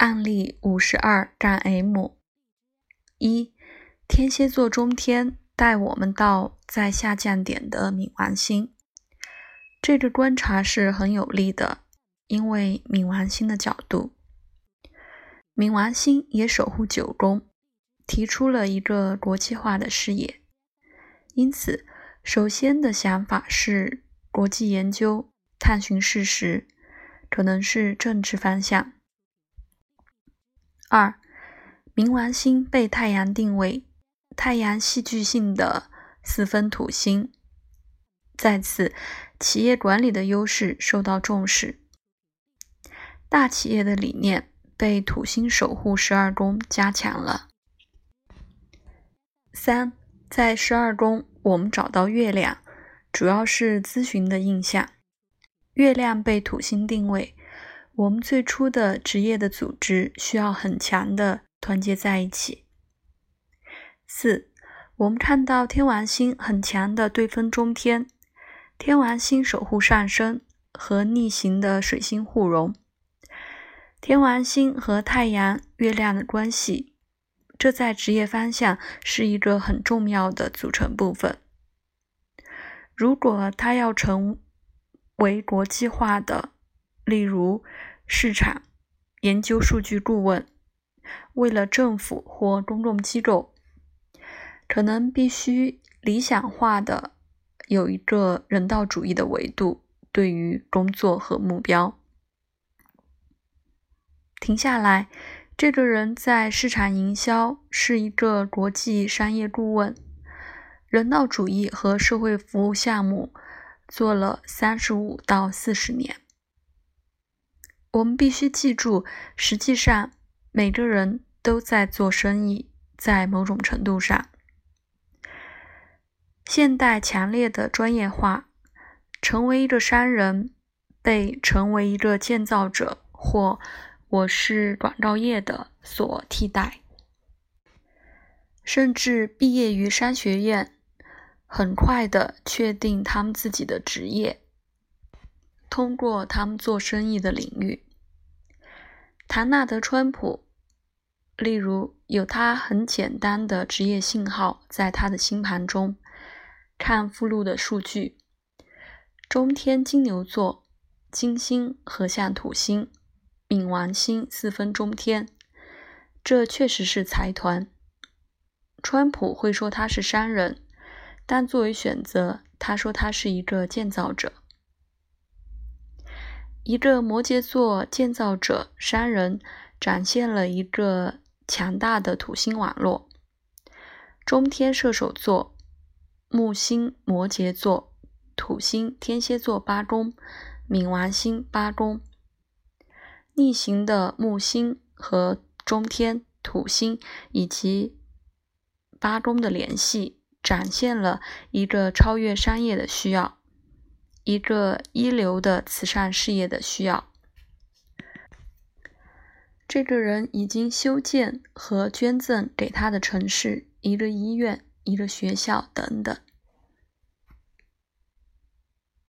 案例五十二杠 M 一，天蝎座中天带我们到在下降点的冥王星。这个观察是很有利的，因为冥王星的角度，冥王星也守护九宫，提出了一个国际化的视野。因此，首先的想法是国际研究、探寻事实，可能是政治方向。二，冥王星被太阳定位，太阳戏剧性的四分土星，在此，企业管理的优势受到重视，大企业的理念被土星守护十二宫加强了。三，在十二宫，我们找到月亮，主要是咨询的印象，月亮被土星定位。我们最初的职业的组织需要很强的团结在一起。四，我们看到天王星很强的对分中天，天王星守护上升和逆行的水星互融，天王星和太阳、月亮的关系，这在职业方向是一个很重要的组成部分。如果他要成为国际化的，例如。市场研究数据顾问，为了政府或公共机构，可能必须理想化的有一个人道主义的维度对于工作和目标。停下来，这个人在市场营销是一个国际商业顾问，人道主义和社会服务项目做了三十五到四十年。我们必须记住，实际上每个人都在做生意，在某种程度上，现代强烈的专业化，成为一个商人，被成为一个建造者或我是广告业的所替代，甚至毕业于商学院，很快的确定他们自己的职业。通过他们做生意的领域，唐纳德·川普，例如有他很简单的职业信号，在他的星盘中看附录的数据：中天金牛座，金星合相土星，冥王星四分中天，这确实是财团。川普会说他是商人，但作为选择，他说他是一个建造者。一个摩羯座建造者商人展现了一个强大的土星网络。中天射手座、木星摩羯座、土星天蝎座八宫、冥王星八宫，逆行的木星和中天、土星以及八宫的联系，展现了一个超越商业的需要。一个一流的慈善事业的需要。这个人已经修建和捐赠给他的城市一个医院、一个学校等等。